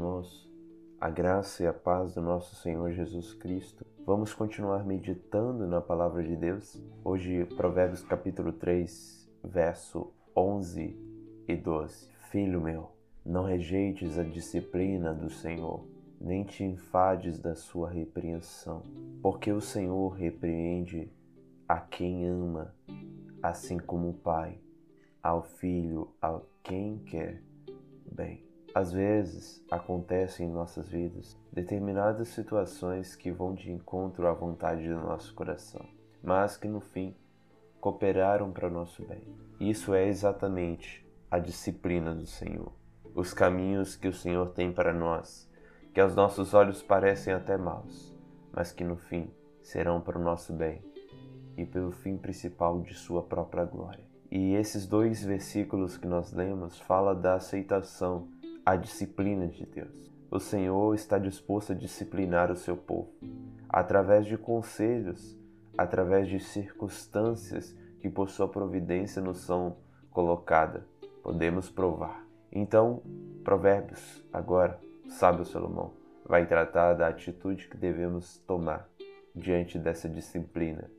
irmãos, a graça e a paz do nosso Senhor Jesus Cristo. Vamos continuar meditando na palavra de Deus. Hoje, Provérbios capítulo 3, verso 11 e 12. Filho meu, não rejeites a disciplina do Senhor, nem te enfades da sua repreensão, porque o Senhor repreende a quem ama, assim como o Pai ao filho a quem quer bem. Às vezes acontecem em nossas vidas determinadas situações que vão de encontro à vontade do nosso coração, mas que no fim cooperaram para o nosso bem. Isso é exatamente a disciplina do Senhor. Os caminhos que o Senhor tem para nós, que aos nossos olhos parecem até maus, mas que no fim serão para o nosso bem e pelo fim principal de Sua própria glória. E esses dois versículos que nós lemos fala da aceitação à disciplina de Deus. O Senhor está disposto a disciplinar o seu povo através de conselhos, através de circunstâncias que por sua providência nos são colocadas. Podemos provar. Então, Provérbios, agora, sábio Salomão, vai tratar da atitude que devemos tomar diante dessa disciplina,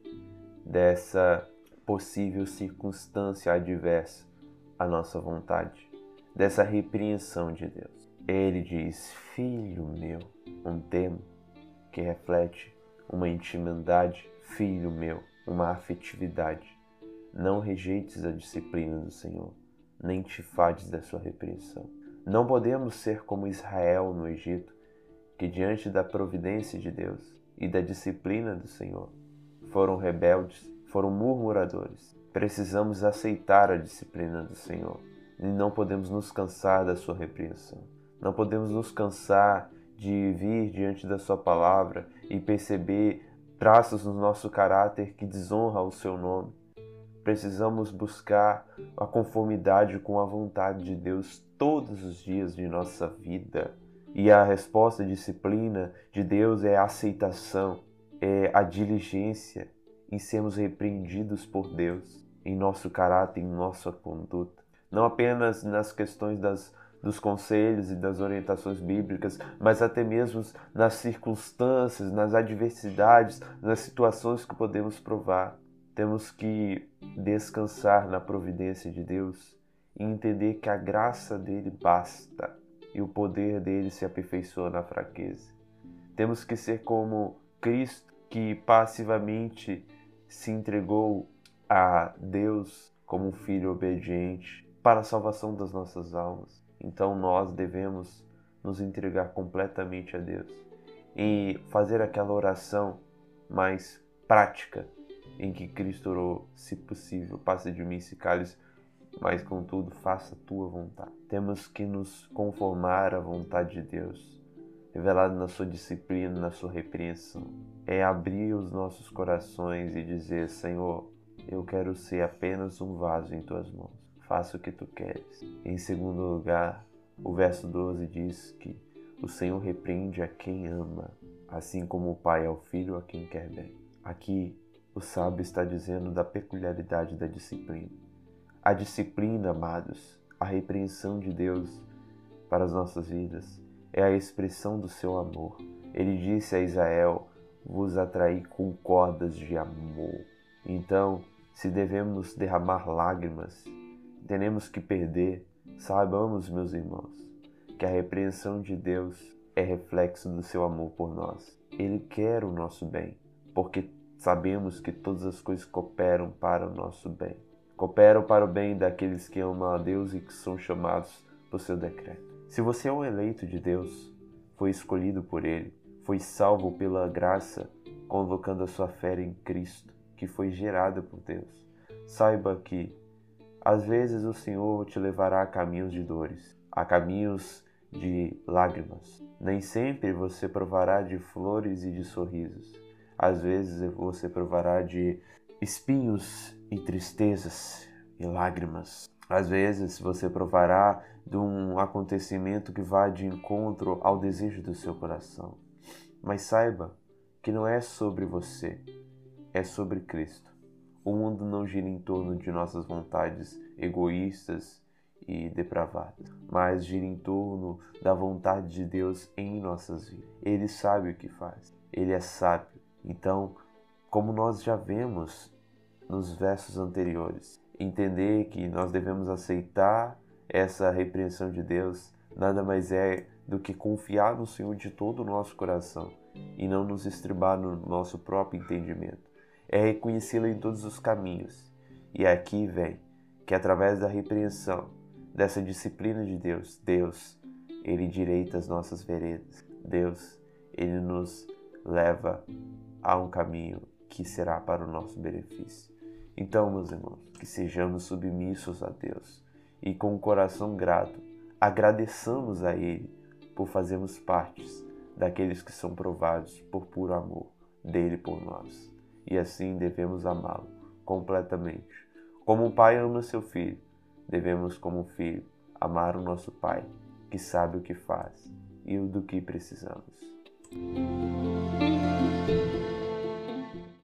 dessa possível circunstância adversa à nossa vontade, dessa repreensão de Deus. Ele diz: Filho meu, um termo que reflete uma intimidade, filho meu, uma afetividade. Não rejeites a disciplina do Senhor, nem te fades da sua repreensão. Não podemos ser como Israel no Egito, que diante da providência de Deus e da disciplina do Senhor foram rebeldes foram murmuradores. Precisamos aceitar a disciplina do Senhor e não podemos nos cansar da sua repreensão. Não podemos nos cansar de vir diante da sua palavra e perceber traços no nosso caráter que desonra o seu nome. Precisamos buscar a conformidade com a vontade de Deus todos os dias de nossa vida. E a resposta à disciplina de Deus é a aceitação, é a diligência, em sermos repreendidos por Deus, em nosso caráter, em nossa conduta. Não apenas nas questões das, dos conselhos e das orientações bíblicas, mas até mesmo nas circunstâncias, nas adversidades, nas situações que podemos provar. Temos que descansar na providência de Deus e entender que a graça dele basta e o poder dele se aperfeiçoa na fraqueza. Temos que ser como Cristo, que passivamente se entregou a Deus como um filho obediente para a salvação das nossas almas. Então nós devemos nos entregar completamente a Deus e fazer aquela oração mais prática em que Cristo orou, se possível, passe de mim esse cálice, mas contudo faça a tua vontade. Temos que nos conformar à vontade de Deus revelado na sua disciplina, na sua repreensão. É abrir os nossos corações e dizer: Senhor, eu quero ser apenas um vaso em tuas mãos. Faça o que tu queres. Em segundo lugar, o verso 12 diz que o Senhor repreende a quem ama, assim como o pai ao filho a quem quer bem. Aqui, o sábio está dizendo da peculiaridade da disciplina. A disciplina, amados, a repreensão de Deus para as nossas vidas é a expressão do seu amor. Ele disse a Israel: Vos atraí com cordas de amor. Então, se devemos derramar lágrimas, teremos que perder. Saibamos, meus irmãos, que a repreensão de Deus é reflexo do seu amor por nós. Ele quer o nosso bem, porque sabemos que todas as coisas cooperam para o nosso bem. Cooperam para o bem daqueles que amam a Deus e que são chamados por seu decreto. Se você é um eleito de Deus, foi escolhido por Ele, foi salvo pela graça, convocando a sua fé em Cristo, que foi gerada por Deus, saiba que, às vezes, o Senhor te levará a caminhos de dores, a caminhos de lágrimas. Nem sempre você provará de flores e de sorrisos. Às vezes você provará de espinhos e tristezas e lágrimas. Às vezes você provará de um acontecimento que vá de encontro ao desejo do seu coração. Mas saiba que não é sobre você, é sobre Cristo. O mundo não gira em torno de nossas vontades egoístas e depravadas, mas gira em torno da vontade de Deus em nossas vidas. Ele sabe o que faz, ele é sábio. Então, como nós já vemos nos versos anteriores, entender que nós devemos aceitar essa repreensão de Deus nada mais é do que confiar no Senhor de todo o nosso coração e não nos estribar no nosso próprio entendimento. É reconhecê-lo em todos os caminhos. E aqui vem que através da repreensão, dessa disciplina de Deus, Deus, ele direita as nossas veredas. Deus, ele nos leva a um caminho que será para o nosso benefício. Então, meus irmãos, que sejamos submissos a Deus e com o coração grato, agradeçamos a Ele por fazermos partes daqueles que são provados por puro amor dele por nós. E assim devemos amá-lo completamente. Como o pai ama seu filho, devemos, como filho, amar o nosso pai, que sabe o que faz e o do que precisamos.